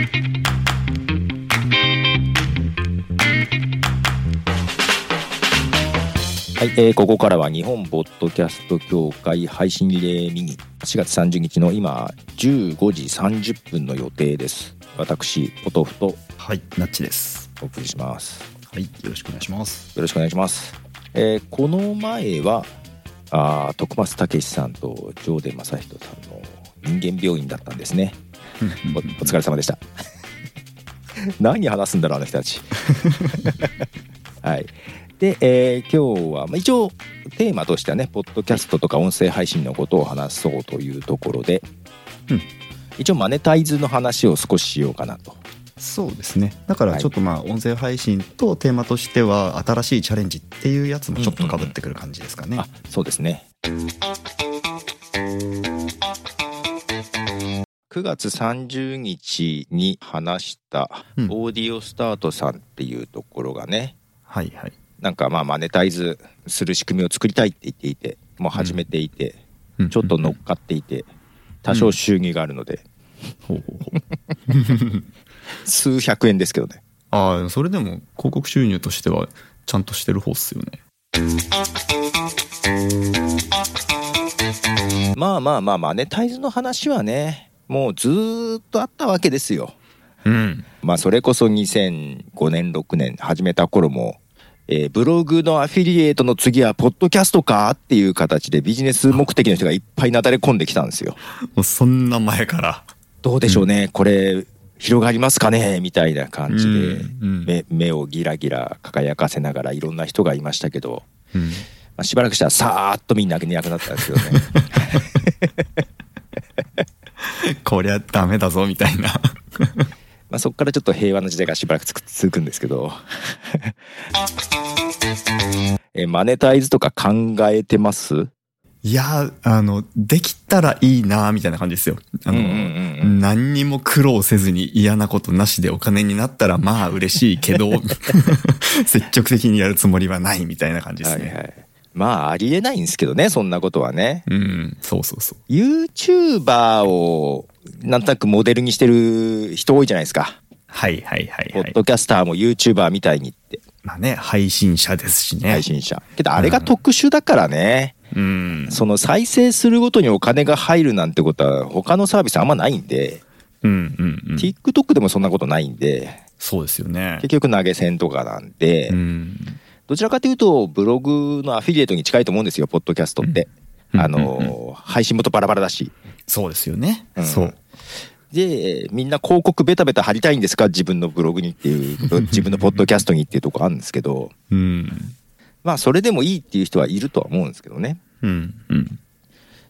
はい、えーここからは日本ポッドキャスト協会配信リレーミニ。4月30日の今15時30分の予定です。私ポトフとはい、ナッチです。お送りします。はい、よろしくお願いします。よろしくお願いします、えーこの前はあー徳松武さんと上田正人さんの人間病院だったんですね おお疲れ様でした。何話すんだろうあの人たち。はい。で、えー今日は、まあ、一応テーマとしてはねポッドキャストとか音声配信のことを話そうというところで、うん。一応マネタイズの話を少ししようかなと。そうですね。だかはい。らちょっとまあ音声配信とテーマとしては新しいチャレンジっていうやつもちょっと被ってくる感じですかね。あそうですね9月30日に話したうんオーディオスタートさんっていうところがね、はいはい。なんかまあマネタイズする仕組みを作りたいって言っていてもう始めていて、うんちょっと乗っかっていて多少収入があるので、ほうほうほう。数百円ですけどねああ、それでも広告収入としてはちゃんとしてる方っすよね。まあまあまあマネタイズの話はねもうずーっとあったわけですよ。うん。まあそれこそ2005年6年始めた頃も、えーブログのアフィリエイトの次はポッドキャストかっていう形でビジネス目的の人がいっぱいなだれ込んできたんですよ。もうそんな前から。どうでしょうね、これ広がりますかね？みたいな感じで、うんうん。目目をギラギラ輝かせながらいろんな人がいましたけど、うん。まあ、しばらくしたらさーっとみんないなくなったんですけどね こりゃダメだぞみたいな。まあそこからちょっと平和な時代がしばらく続くんですけど えマネタイズとか考えてます？いや、あの、できたらいいなみたいな感じですよ。あの、うんうんうんうん何にも苦労せずに嫌なことなしでお金になったらまあ嬉しいけど、積極的にやるつもりはないみたいな感じですね。はいはいまあありえないんですけどねそんなことはねうん、そうそうそう。YouTuber をなんとなくモデルにしてる人多いじゃないですかはいはいはいはい。ポッドキャスターも YouTuber みたいにってまあね、配信者ですしね。配信者けどあれが特殊だからね、うん。その再生するごとにお金が入るなんてことは他のサービスあんまないんで、うんうんうん。TikTok でもそんなことないんでそうですよね結。局投げ銭とかなんで、うん。どちらかというとブログのアフィリエイトに近いと思うんですよポッドキャストって、うんあの、配信元バラバラだしそうですよね。うんそう。でみんな広告ベタベタ貼りたいんですか自分のブログにっていう 自分のポッドキャストにっていうとこあるんですけどうん。まあそれでもいいっていう人はいるとは思うんですけどねうんうん。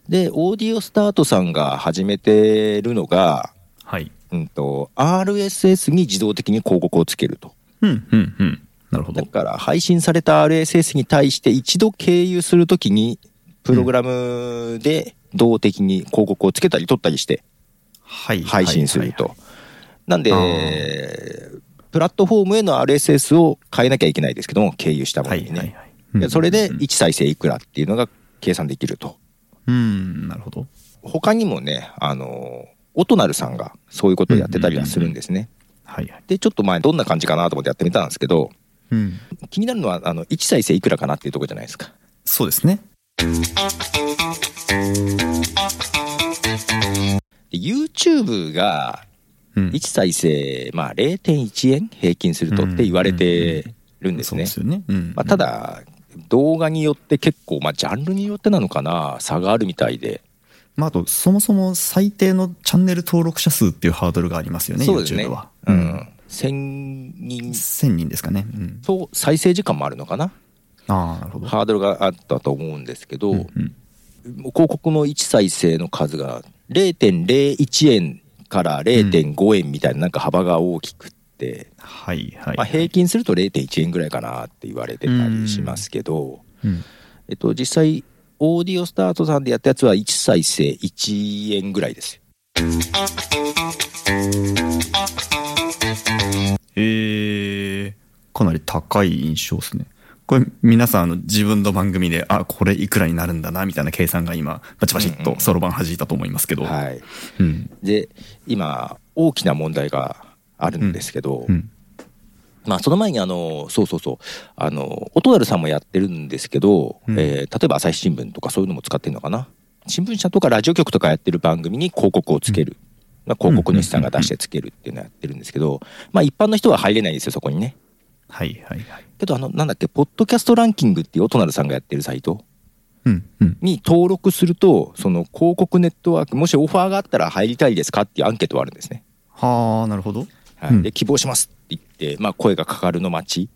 でオーディオスタートさんが始めてるのが、はい。うん、と RSS に自動的に広告をつけるとうんうんうん。なるほど。だから配信された RSS に対して一度経由するときにプログラムで動的に広告をつけたり取ったりしてはい。配信すると。はいなんであ、プラットフォームへの RSS を変えなきゃいけないですけども、経由したものにね。それでうん1再生いくらっていうのが計算できると。うん、なるほど。他にもね、あの、オトナルさんがそういうことをやってたりはするんですね。はいはい。で、ちょっと前どんな感じかなと思ってやってみたんですけど、うん。気になるのは、あの、1再生いくらかなっていうところじゃないですか。そうですね。で YouTube がうん。1再生、まあ0.1円平均するとって言われてるんですね。まあ、ただ、動画によって結構、まあ、ジャンルによってなのかな、差があるみたいで。まあ、あと、そもそも最低のチャンネル登録者数っていうハードルがありますよね、そうですね YouTube は。。ううん。ん。1000人1000人ですかね。うん。と再生時間もあるのかな？ああ、なるほど。ハードルがあったと思うんですけど、うんうん広告の1再生の数が0.01円から0.5円みたいななんか幅が大きくって、はいはい。まあ、平均すると0.1円ぐらいかなって言われてたりしますけど、うん。えっと、実際オーディオスタートさんでやったやつは1再生1円ぐらいですよえー、かなり高い印象ですね。これ皆さんあの自分の番組で、あ、これいくらになるんだな、みたいな計算が今、バチバチっとそろばん弾いたと思いますけど。はい。うん。で、今、大きな問題があるんですけど、うん。まあ、その前にあの、そうそうそう、あの、音るさんもやってるんですけど、うんえー例えば朝日新聞とかそういうのも使ってるのかな。新聞社とかラジオ局とかやってる番組に広告をつける。まあ、広告主さんが出してつけるっていうのをやってるんですけど、まあ、一般の人は入れないんですよ、そこにね。はいはいはい。けど、あの、なんだっけ、ポッドキャストランキングっていう音るさんがやってるサイト。に登録すると、その広告ネットワーク、もしオファーがあったら入りたいですかっていうアンケートはあるんですね。はあ、なるほど。はいうんで希望しますって言って、まあ、声がかかるの待ち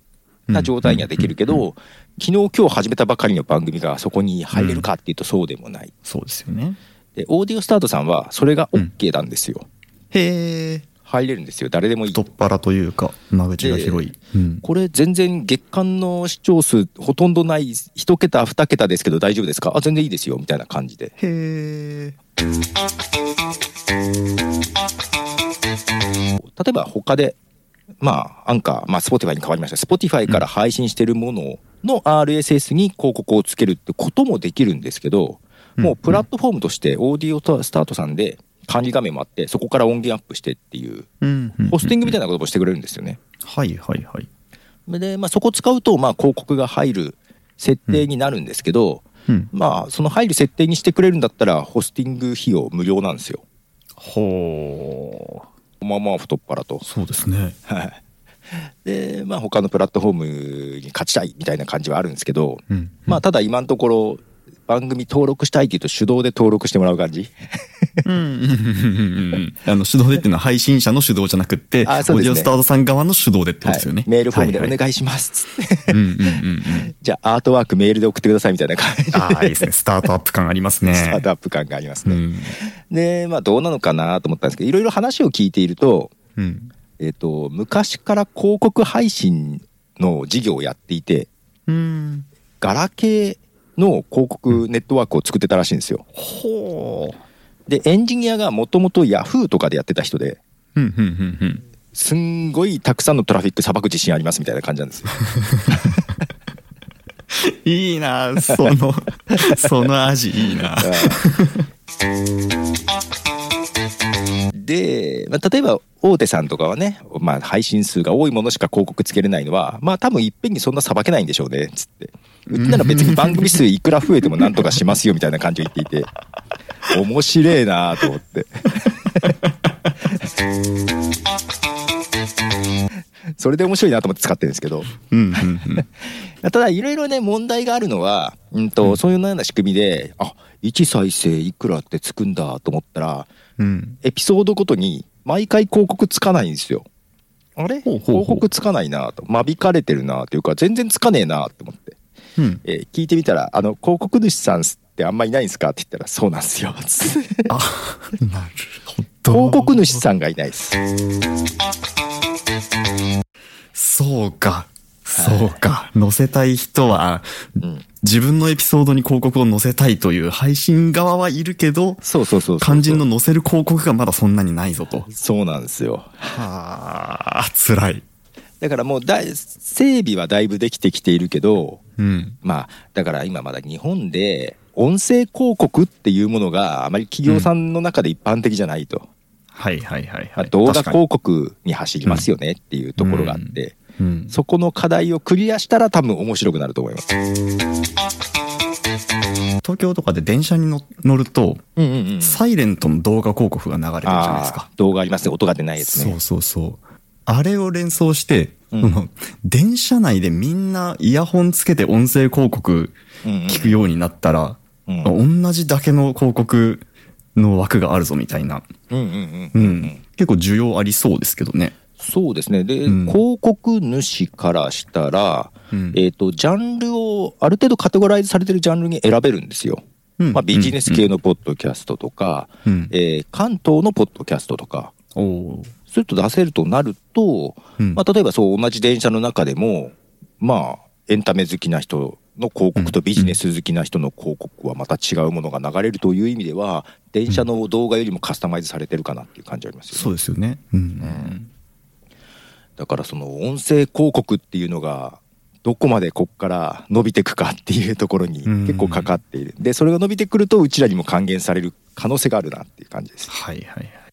な状態にはできるけど、昨日今日始めたばかりの番組がそこに入れるかっていうとそうでもない。そうですよね。で、オーディオスタートさんはそれが OK なんですよ。へえ。入れるんですよ。誰でもいい。太っ腹というか、間口が広い。うん。これ全然月間の視聴数ほとんどない一桁二桁ですけど大丈夫ですか？あ全然いいですよみたいな感じでへえ。例えば他でまあアンカーまあ Spotify に変わりました Spotify から配信してるものの RSS に広告をつけるってこともできるんですけど、もうプラットフォームとしてオーディオスタートさんで管理画面もあってそこから音源アップしてっていううん。ホスティングみたいな。なこともしてくれるんですよねはいはいはい。で、まあ、そこ使うとまあ広告が入る設定になるんですけど、うん。まあその入る設定にしてくれるんだったらホスティング費用無料なんですよほう。まあまあ太っ腹とそうですね。はいでまあ他のプラットフォームに勝ちたいみたいな感じはあるんですけど、うん。まあただ今のところ番組登録したいっていうと手動で登録してもらう感じ？うんうんうんうんうん。あの、手動でっていうのは配信者の手動じゃなくって、あそうですねオーディオスタートさん側の手動でってことですよね。はいメールフォームでお願いしますっつって。じゃあアートワークメールで送ってくださいみたいな感じああ、いいですね。スタートアップ感ありますね。スタートアップ感がありますね、うん。でまあどうなのかなと思ったんですけどいろいろ話を聞いているとうん。えっ、と昔から広告配信の事業をやっていてうん。ガラケーの広告ネットワークを作ってたらしいんですよほう。でエンジニアがもともとヤフーとかでやってた人でうんうんうんうん。すんごいたくさんのトラフィックさばく自信ありますみたいな感じなんですよいいな、その、その味いいな。で、まあ、例えば大手さんとかはね、まあ、配信数が多いものしか広告つけれないのはまあ多分いっぺんにそんなさばけないんでしょうねつってうちなら別に番組数いくら増えてもなんとかしますよみたいな感じを言っていて 面白いなと思って。それで面白いなと思って使ってるんですけど。うんうんうん。ただいろいろね問題があるのは、うんとそういうような仕組みであ1再生いくらってつくんだと思ったらうん。エピソードごとに毎回広告つかないんですよ。あれ？広告つかないなと。間引かれてるなというか全然つかねえなと思って、うん。えー聞いてみたら「あの広告主さんってあんまいないんですか?」って言ったら「そうなんですよ」あ、なるほど。広告主さんがいないです。そうか。そうか。載せたい人は、うん、自分のエピソードに広告を載せたいという配信側はいるけど、そうそうそう肝心の載せる広告がまだそんなにないぞと。そうなんですよはあ、辛い。だからもうだい整備はだいぶできてきているけどうん。まあだから今まだ日本で音声広告っていうものがあまり企業さんの中で一般的じゃないと、はいはいはいはい。まあ動画広告に走りますよねっていうところがあって、うん。そこの課題をクリアしたら多分面白くなると思います。東京とかで電車に乗乗ると、うんうんうんサイレントの動画広告が流れてるじゃないですか動画ありますね音が出ないやつねそうそうそう。あれを連想して、うん。電車内でみんなイヤホンつけて音声広告聞くようになったら、うん。同じだけの広告の枠があるぞみたいな。うんうんうんううん。ん。結構需要ありそうですけどね。そうですね。で、うん。広告主からしたら、うん。えっ、とジャンルをある程度カテゴライズされてるジャンルに選べるんですよ、うん。まあ、ビジネス系のポッドキャストとか、うん。えー関東のポッドキャストとかおおー。そういうと出せるとなると、うんまあ、例えばそう同じ電車の中でもまあエンタメ好きな人の広告とビジネス好きな人の広告はまた違うものが流れるという意味では電車の動画よりもカスタマイズされてるかなっていう感じありますよねそうですよね。うん。だからその音声広告っていうのがどこまでこっから伸びていくかっていうところにうん結構かかっているでそれが伸びてくるとうちらにも還元される可能性があるなっていう感じですはいはいはい。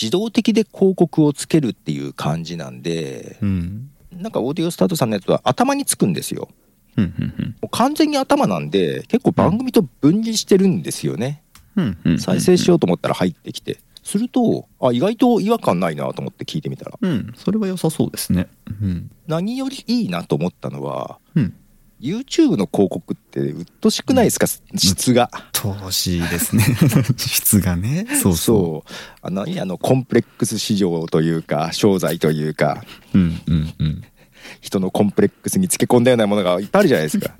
自動的で広告をつけるっていう感じなんでうん。なんかオーディオスタートさんのやつは頭につくんですようんうんもう完全に頭なんで結構番組と分離してるんですよね、うんうんうん。再生しようと思ったら入ってきてするとあ意外と違和感ないなと思って聞いてみたらうん。それは良さそうですね。うん。何よりいいなと思ったのはうん。YouTube の広告ってうっとしくないですか、質が投資ですね。質がね。そうそそうあのあのコンプレックス市場というか商材というかう。うんうんうん。人のコンプレックスにつけ込んだようなものがいっぱいあるじゃないですか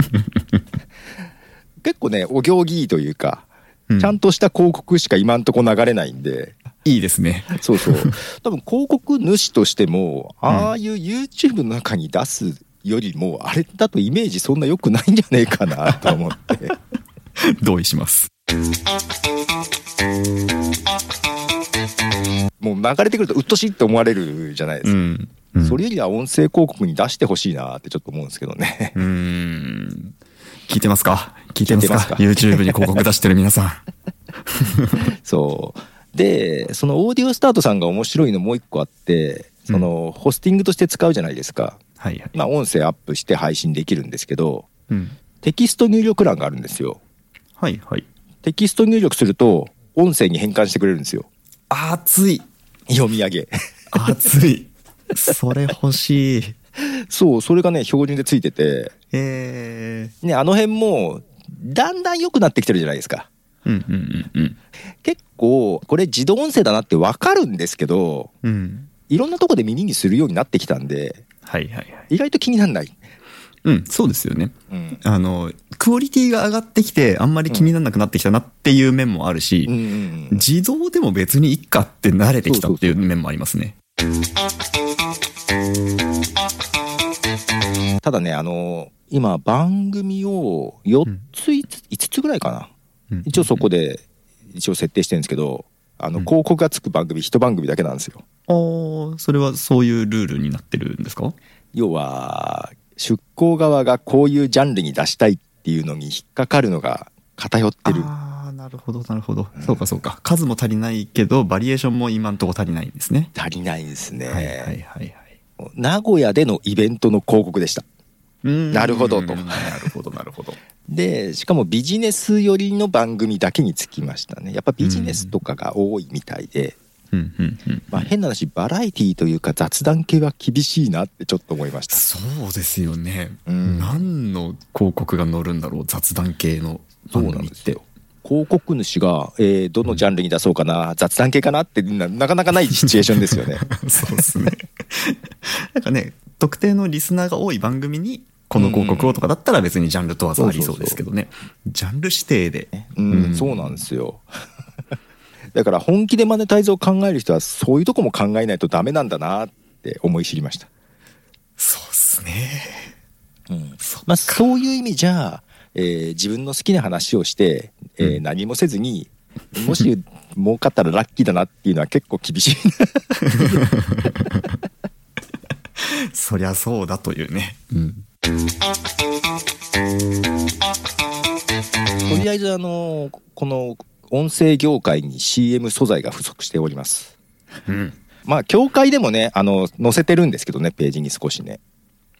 結構ねお行儀いいというかうちゃんとした広告しか今んとこ流れないんで、いいですね。そうそう。多分広告主としても、ああいう YouTube の中に出すよりも、あれだとイメージそんな良くないんじゃねえかなと思って。同意します。もう流れてくるとうっとしいって思われるじゃないですか。ん。うんそれよりは音声広告に出してほしいなってちょっと思うんですけどね。うーん。聞いてますか？聞いてますか？ますか ?YouTube に広告出してる皆さん。そう。で、そのオーディオスタートさんが面白いのもう一個あって、そのホスティングとして使うじゃないですか。はいはい。まあ音声アップして配信できるんですけど、うん。テキスト入力欄があるんですよ。はいはい。テキスト入力すると音声に変換してくれるんですよ熱い。読み上げ熱い。それ欲しい。そうそれがね標準でついててえねあの辺もだんだん良くなってきてるじゃないですかー。うんうんうん結構これ自動音声だなって分かるんですけどうん。うん。いろんなとこで耳にするようになってきたんではいはいはい。意外と気にならない、うん、そうですよね。うん。あの、クオリティが上がってきて、あんまり気にならなくなってきたなっていう面もあるし、うん。うんうん自動でも別にいっかって慣れてきたっていう面もありますね。ただねあの今番組を4つ5つ5つぐらいかな。うん。一応そこで一応設定してるんですけどあのうん広告がつく番組一番組だけなんですよああ、それはそういうルールになってるんですか？要は出向側がこういうジャンルに出したいっていうのに引っかかるのが偏ってるああ、なるほど、なるほど。そうか、そうか。数も足りないけど、バリエーションも今んとこ足りないんですね。足りないんですね、はいはいはいはい。名古屋でのイベントの広告でしたなるほどと なるほど、なるほど。でしかもビジネス寄りの番組だけにつきましたねやっぱビジネスとかが多いみたいで、うんうんうん。まあ、変な話バラエティーというか雑談系は厳しいなってちょっと思いましたそうですよね。うん何の広告が載るんだろう、雑談系のそう番組ってなんですよ。広告主が、えーどのジャンルに出そうかな、雑談系かなってななかなかないシチュエーションですよね。そうですね。なんかね、特定のリスナーが多い番組に、この広告をとかだったら別にジャンル問わずありそうですけどね。ジャンル指定で。うん、うんそうなんですよ。だから本気でマネタイズを考える人はそういうとこも考えないとダメなんだなって思い知りました。そうっすね。うんそっかまあ、そういう意味じゃ、えー自分の好きな話をして、えーうん何もせずにもし 儲かったらラッキーだなっていうのは結構厳しい そりゃそうだというね。うん。とりあえずあのこの音声業界に CM 素材が不足しております。うん。まあ協会でもねあの載せてるんですけどねページに少しね。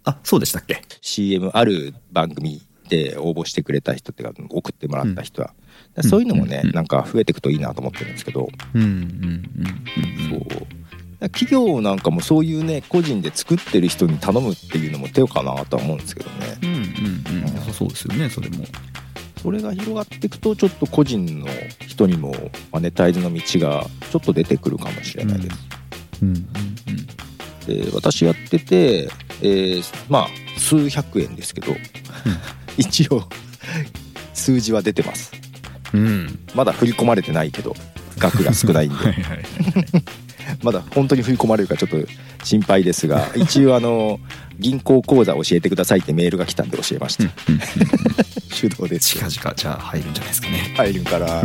あ、そうでしたっけ？CM ある番組で応募してくれた人っていうか送ってもらった人は、うん。そういうのもね、うん。なんか増えていくといいなと思ってるんですけど、うんうんうんうん。そう企業なんかもそういうね個人で作ってる人に頼むっていうのも手かなとは思うんですけどねうんうんうん。そうですよね、それも。それが広がっていくとちょっと個人の人にもマネタイズの道がちょっと出てくるかもしれないです、うんうんで私やってて、えーまあ数百円ですけど、一応数字は出てますうん。うん。まだ振り込まれてないけど額が少ないんではいはいはい。まだ本当に振り込まれるかちょっと心配ですが 一応あの銀行口座教えてくださいってメールが来たんで教えました、手動です近々じゃあ入るんじゃないですかね。入るから